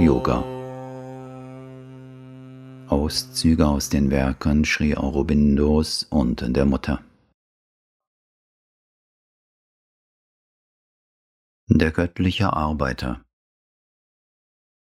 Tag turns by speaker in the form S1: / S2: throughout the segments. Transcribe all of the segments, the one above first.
S1: Yoga. Auszüge aus den Werken Sri Aurobindos und der Mutter. Der göttliche Arbeiter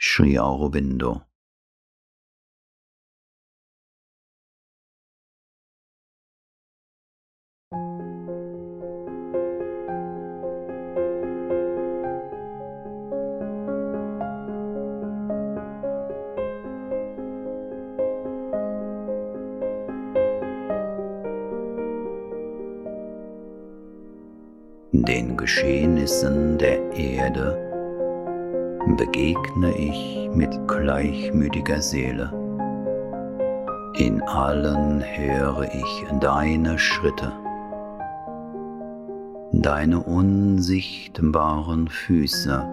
S1: Sri Aurobindo Den Geschehnissen der Erde begegne ich mit gleichmütiger Seele. In allen höre ich deine Schritte, deine unsichtbaren Füße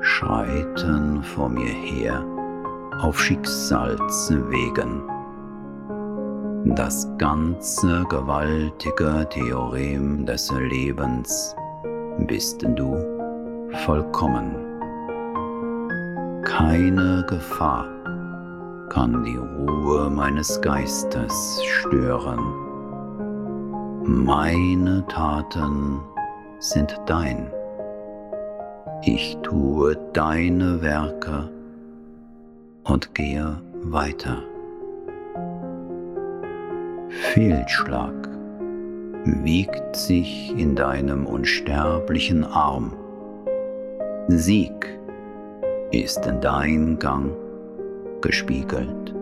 S1: schreiten vor mir her auf Schicksalswegen. Das ganze gewaltige Theorem des Lebens bist du vollkommen. Keine Gefahr kann die Ruhe meines Geistes stören. Meine Taten sind dein. Ich tue deine Werke und gehe weiter. Fehlschlag wiegt sich in deinem unsterblichen Arm. Sieg ist dein Gang gespiegelt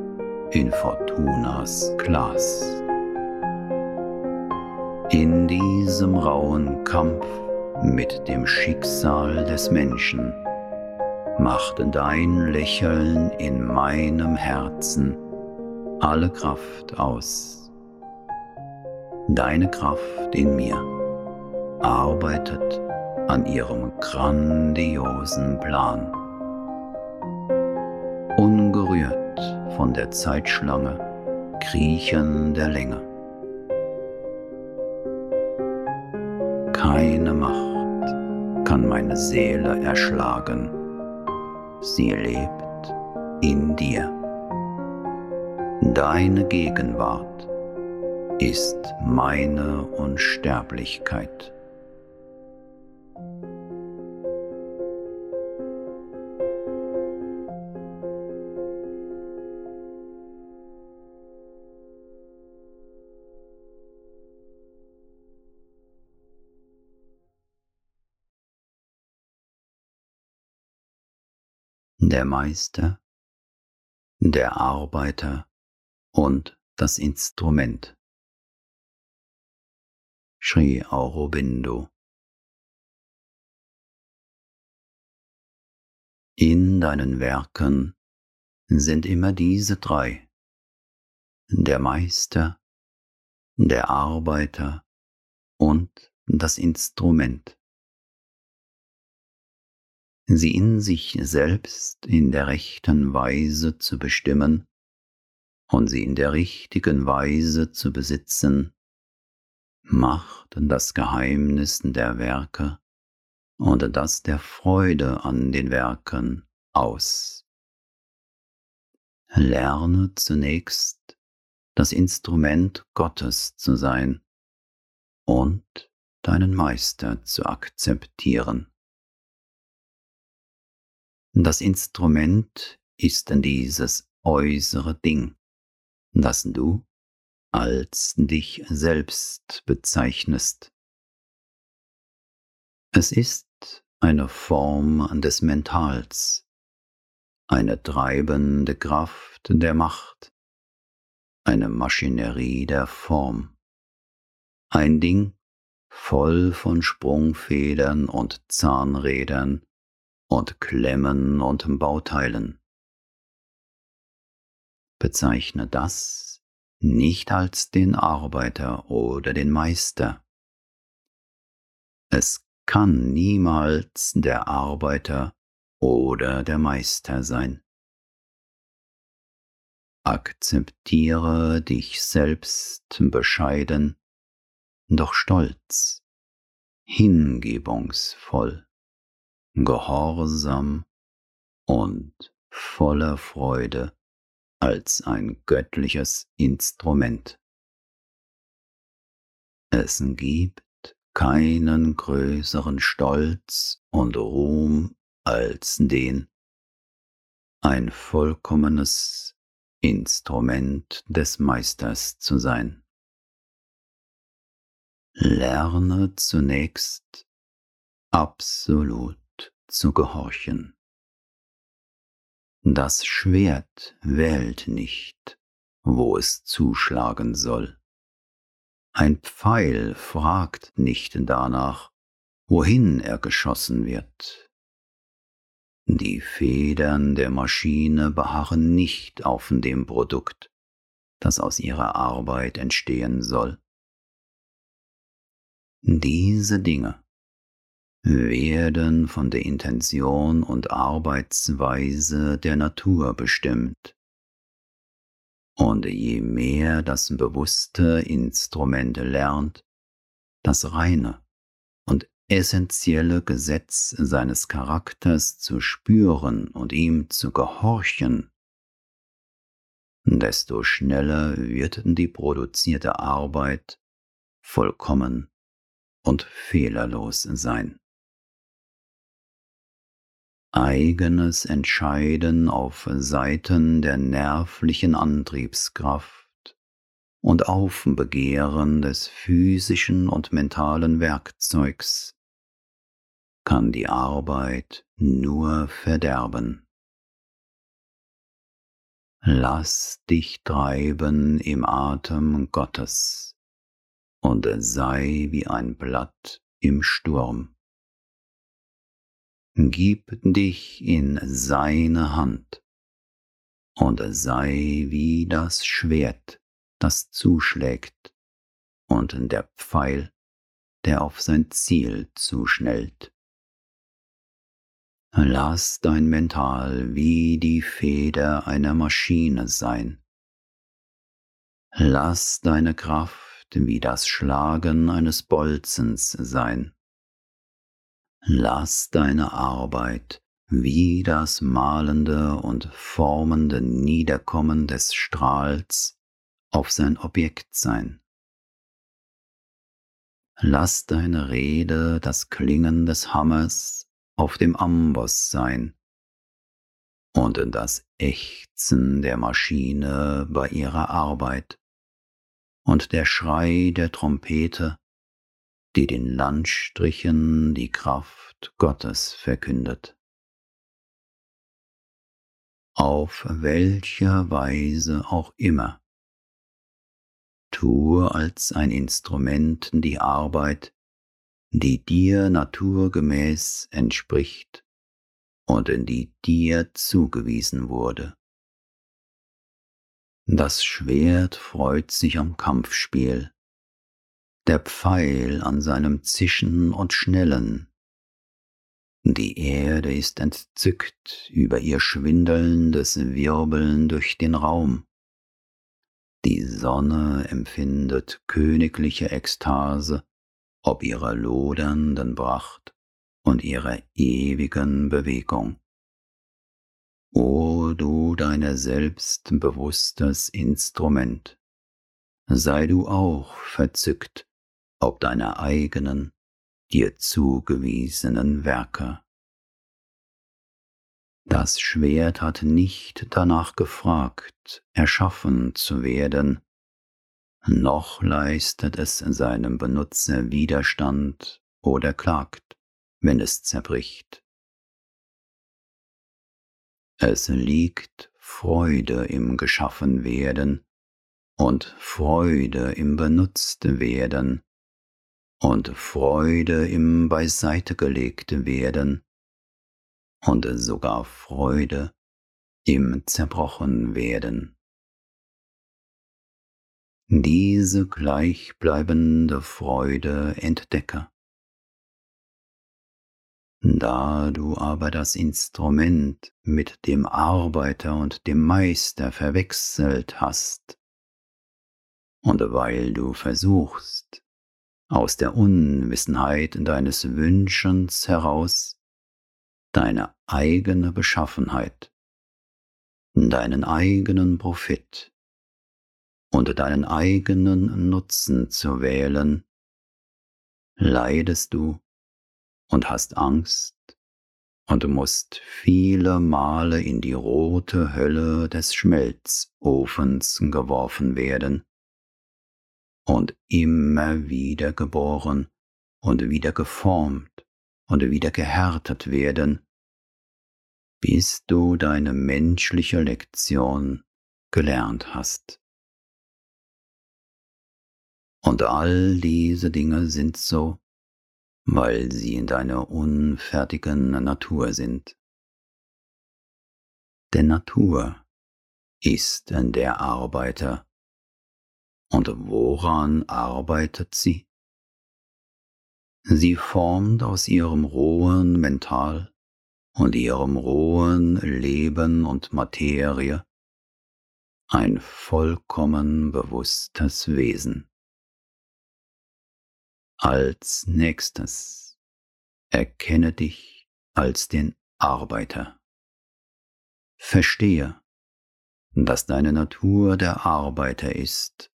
S1: in Fortunas Glas. In diesem rauen Kampf mit dem Schicksal des Menschen macht dein Lächeln in meinem Herzen alle Kraft aus deine Kraft in mir arbeitet an ihrem grandiosen Plan. Ungerührt von der Zeitschlange kriechen der Länge. Keine Macht kann meine Seele erschlagen. Sie lebt in dir. Deine Gegenwart ist meine Unsterblichkeit. Der Meister, der Arbeiter und das Instrument. Sri Aurobindo. In deinen Werken sind immer diese drei, der Meister, der Arbeiter und das Instrument. Sie in sich selbst in der rechten Weise zu bestimmen und sie in der richtigen Weise zu besitzen, macht das Geheimnis der Werke und das der Freude an den Werken aus. Lerne zunächst das Instrument Gottes zu sein und deinen Meister zu akzeptieren. Das Instrument ist dieses äußere Ding, das du als dich selbst bezeichnest. Es ist eine Form des Mentals, eine treibende Kraft der Macht, eine Maschinerie der Form, ein Ding voll von Sprungfedern und Zahnrädern und Klemmen und Bauteilen. Bezeichne das nicht als den Arbeiter oder den Meister. Es kann niemals der Arbeiter oder der Meister sein. Akzeptiere dich selbst bescheiden, doch stolz, hingebungsvoll, gehorsam und voller Freude als ein göttliches Instrument. Es gibt keinen größeren Stolz und Ruhm als den, ein vollkommenes Instrument des Meisters zu sein. Lerne zunächst absolut zu gehorchen. Das Schwert wählt nicht, wo es zuschlagen soll. Ein Pfeil fragt nicht danach, wohin er geschossen wird. Die Federn der Maschine beharren nicht auf dem Produkt, das aus ihrer Arbeit entstehen soll. Diese Dinge werden von der Intention und Arbeitsweise der Natur bestimmt. Und je mehr das bewusste Instrument lernt, das reine und essentielle Gesetz seines Charakters zu spüren und ihm zu gehorchen, desto schneller wird die produzierte Arbeit vollkommen und fehlerlos sein eigenes Entscheiden auf Seiten der nervlichen Antriebskraft und Aufbegehren des physischen und mentalen Werkzeugs kann die Arbeit nur verderben. Lass dich treiben im Atem Gottes und sei wie ein Blatt im Sturm. Gib dich in seine Hand und sei wie das Schwert, das zuschlägt und der Pfeil, der auf sein Ziel zuschnellt. Lass dein Mental wie die Feder einer Maschine sein. Lass deine Kraft wie das Schlagen eines Bolzens sein. Lass deine Arbeit wie das malende und formende Niederkommen des Strahls auf sein Objekt sein. Lass deine Rede das Klingen des Hammers auf dem Amboss sein und das Ächzen der Maschine bei ihrer Arbeit und der Schrei der Trompete die den Landstrichen die Kraft Gottes verkündet. Auf welcher Weise auch immer, tue als ein Instrument die Arbeit, die dir naturgemäß entspricht und in die dir zugewiesen wurde. Das Schwert freut sich am Kampfspiel, der Pfeil an seinem Zischen und Schnellen. Die Erde ist entzückt über ihr schwindelndes Wirbeln durch den Raum. Die Sonne empfindet königliche Ekstase ob ihrer lodernden Pracht und ihrer ewigen Bewegung. O du deiner selbst bewusstes Instrument, sei du auch verzückt ob deiner eigenen, dir zugewiesenen Werke. Das Schwert hat nicht danach gefragt, erschaffen zu werden, noch leistet es seinem Benutzer Widerstand oder klagt, wenn es zerbricht. Es liegt Freude im Geschaffenwerden und Freude im Benutztwerden, und Freude im Beiseite gelegt werden und sogar Freude im zerbrochen werden. Diese gleichbleibende Freude entdecke. Da du aber das Instrument mit dem Arbeiter und dem Meister verwechselt hast, und weil du versuchst, aus der Unwissenheit deines Wünschens heraus deine eigene Beschaffenheit, deinen eigenen Profit und deinen eigenen Nutzen zu wählen, leidest du und hast Angst und musst viele Male in die rote Hölle des Schmelzofens geworfen werden, und immer wieder geboren und wieder geformt und wieder gehärtet werden, bis du deine menschliche Lektion gelernt hast. Und all diese Dinge sind so, weil sie in deiner unfertigen Natur sind. Denn Natur ist der Arbeiter, und woran arbeitet sie? Sie formt aus ihrem rohen Mental und ihrem rohen Leben und Materie ein vollkommen bewusstes Wesen. Als nächstes erkenne dich als den Arbeiter. Verstehe, dass deine Natur der Arbeiter ist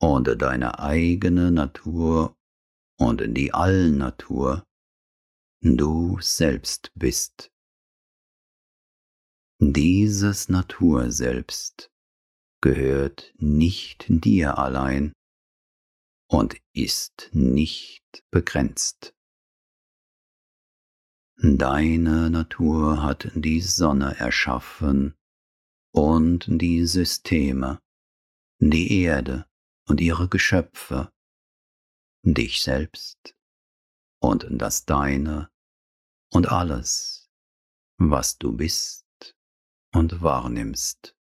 S1: und deine eigene Natur und die Allnatur du selbst bist. Dieses Natur selbst gehört nicht dir allein und ist nicht begrenzt. Deine Natur hat die Sonne erschaffen und die Systeme, die Erde, und ihre Geschöpfe, dich selbst und das Deine und alles, was du bist und wahrnimmst.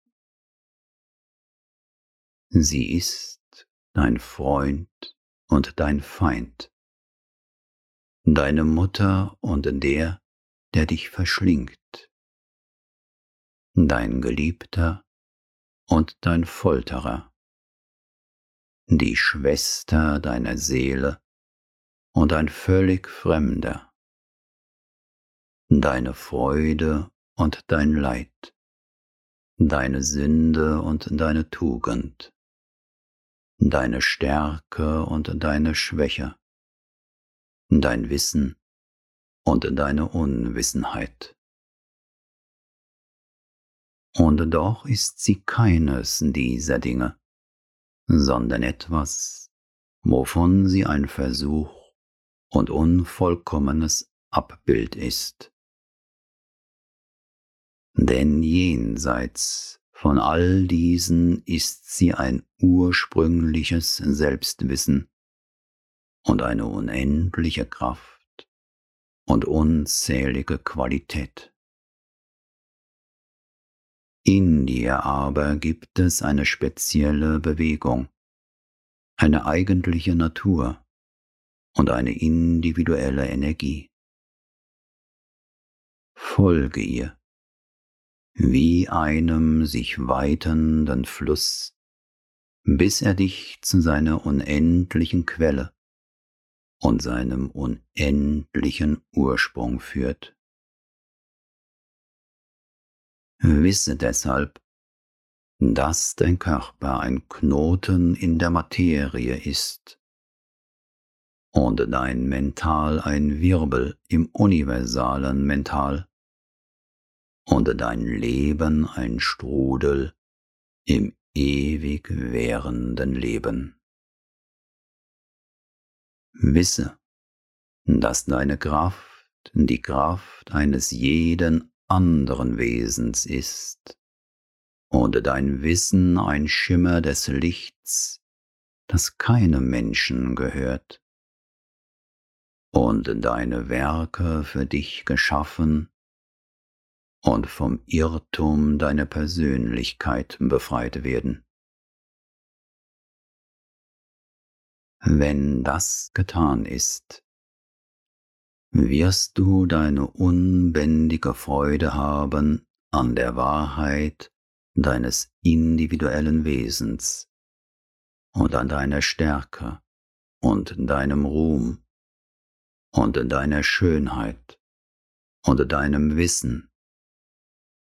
S1: Sie ist dein Freund und dein Feind, deine Mutter und der, der dich verschlingt, dein Geliebter und dein Folterer die Schwester deiner Seele und ein völlig Fremder, deine Freude und dein Leid, deine Sünde und deine Tugend, deine Stärke und deine Schwäche, dein Wissen und deine Unwissenheit. Und doch ist sie keines dieser Dinge, sondern etwas, wovon sie ein Versuch und unvollkommenes Abbild ist. Denn jenseits von all diesen ist sie ein ursprüngliches Selbstwissen und eine unendliche Kraft und unzählige Qualität. In dir aber gibt es eine spezielle Bewegung, eine eigentliche Natur und eine individuelle Energie. Folge ihr, wie einem sich weitenden Fluss, bis er dich zu seiner unendlichen Quelle und seinem unendlichen Ursprung führt. Wisse deshalb, dass dein Körper ein Knoten in der Materie ist und dein Mental ein Wirbel im universalen Mental und dein Leben ein Strudel im ewig währenden Leben. Wisse, dass deine Kraft die Kraft eines jeden anderen Wesens ist und dein Wissen ein Schimmer des Lichts, das keinem Menschen gehört, und deine Werke für dich geschaffen und vom Irrtum deiner Persönlichkeit befreit werden. Wenn das getan ist, wirst du deine unbändige Freude haben an der Wahrheit deines individuellen Wesens und an deiner Stärke und deinem Ruhm und deiner Schönheit und deinem Wissen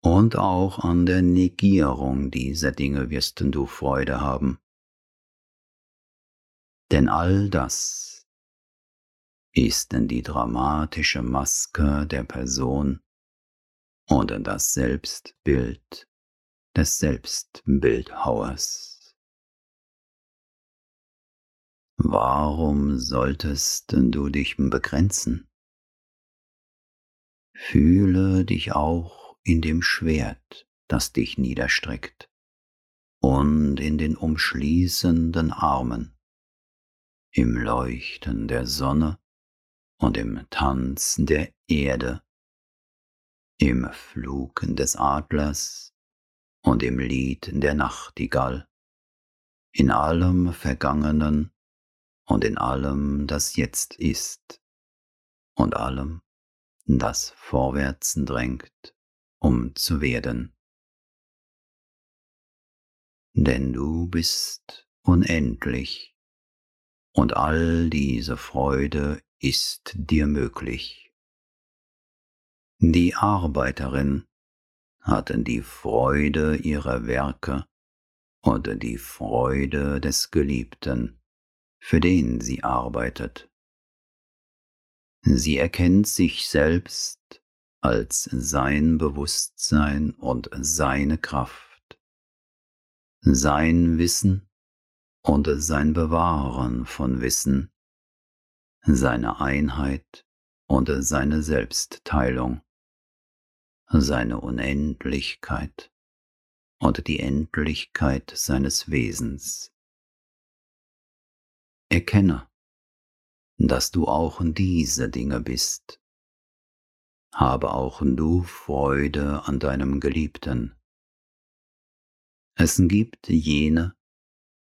S1: und auch an der Negierung dieser Dinge wirst du Freude haben. Denn all das ist denn die dramatische Maske der Person und das Selbstbild des Selbstbildhauers. Warum solltest du dich begrenzen? Fühle dich auch in dem Schwert, das dich niederstreckt, und in den umschließenden Armen, im Leuchten der Sonne und im Tanz der Erde, im Flug des Adlers und im Lied der Nachtigall, in allem Vergangenen und in allem, das jetzt ist, und allem, das vorwärts drängt, um zu werden. Denn du bist unendlich, und all diese Freude ist dir möglich. Die Arbeiterin hatten die Freude ihrer Werke oder die Freude des Geliebten, für den sie arbeitet. Sie erkennt sich selbst als sein Bewusstsein und seine Kraft, sein Wissen und sein Bewahren von Wissen, seine Einheit und seine Selbstteilung, seine Unendlichkeit und die Endlichkeit seines Wesens. Erkenne, dass du auch diese Dinge bist. Habe auch du Freude an deinem Geliebten. Es gibt jene,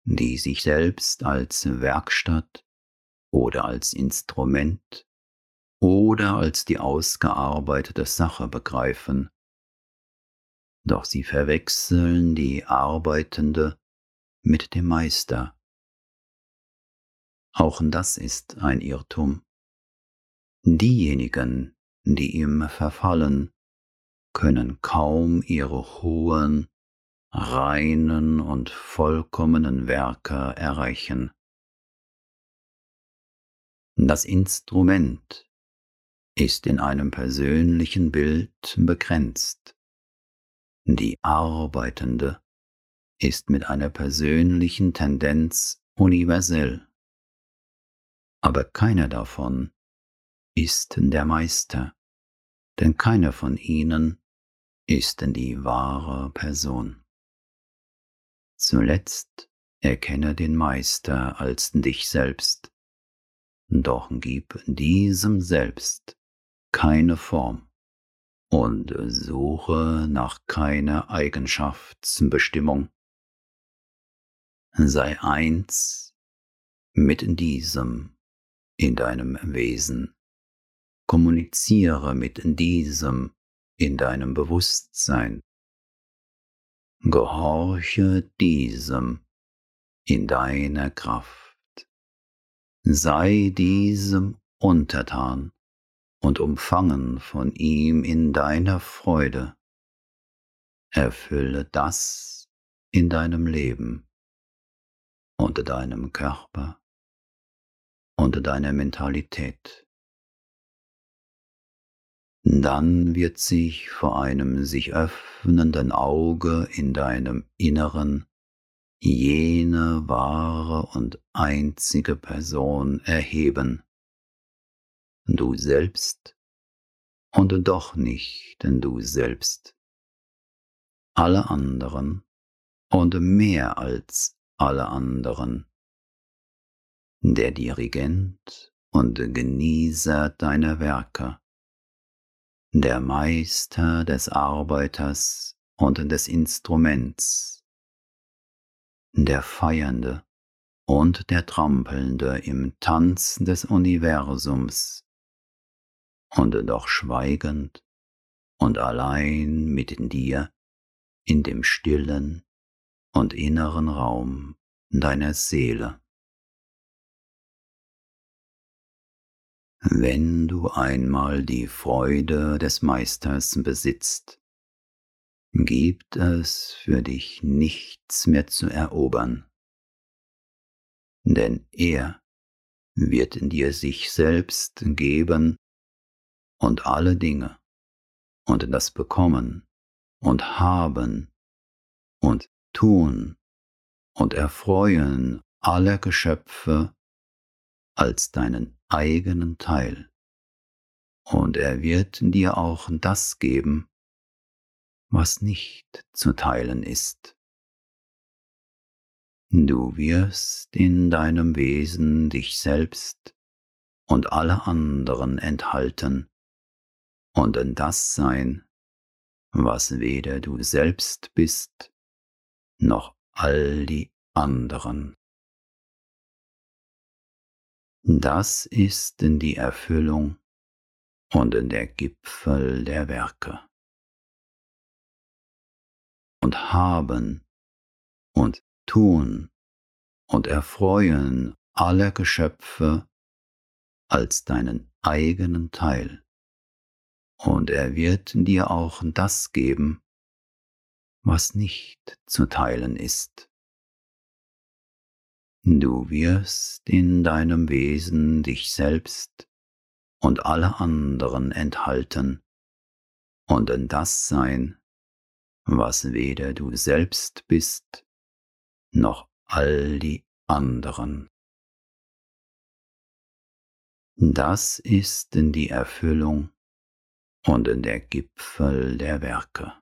S1: die sich selbst als Werkstatt oder als Instrument oder als die ausgearbeitete Sache begreifen. Doch sie verwechseln die Arbeitende mit dem Meister. Auch das ist ein Irrtum. Diejenigen, die ihm verfallen, können kaum ihre hohen, reinen und vollkommenen Werke erreichen. Das Instrument ist in einem persönlichen Bild begrenzt. Die Arbeitende ist mit einer persönlichen Tendenz universell. Aber keiner davon ist der Meister, denn keiner von ihnen ist die wahre Person. Zuletzt erkenne den Meister als dich selbst, doch gib diesem Selbst keine Form und suche nach keiner Eigenschaftsbestimmung. Sei eins mit diesem in deinem Wesen. Kommuniziere mit diesem in deinem Bewusstsein. Gehorche diesem in deiner Kraft. Sei diesem untertan und umfangen von ihm in deiner Freude. Erfülle das in deinem Leben und deinem Körper und deiner Mentalität. Dann wird sich vor einem sich öffnenden Auge in deinem Inneren jene wahre und einzige Person erheben, du selbst und doch nicht denn du selbst. Alle anderen und mehr als alle anderen. Der Dirigent und Genießer deiner Werke, der Meister des Arbeiters und des Instruments, der Feiernde und der Trampelnde im Tanz des Universums und doch schweigend und allein mit dir in dem stillen und inneren Raum deiner Seele. Wenn du einmal die Freude des Meisters besitzt, gibt es für dich nichts mehr zu erobern, denn er wird dir sich selbst geben und alle Dinge und das Bekommen und Haben und Tun und Erfreuen aller Geschöpfe als deinen eigenen Teil. Und er wird dir auch das geben, was nicht zu teilen ist. Du wirst in deinem Wesen dich selbst und alle anderen enthalten und in das sein, was weder du selbst bist, noch all die anderen. Das ist in die Erfüllung und in der Gipfel der Werke. Und haben und tun und erfreuen aller Geschöpfe als deinen eigenen Teil. Und er wird dir auch das geben, was nicht zu teilen ist. Du wirst in deinem Wesen dich selbst und alle anderen enthalten und in das sein, was weder du selbst bist, noch all die anderen. Das ist in die Erfüllung und in der Gipfel der Werke.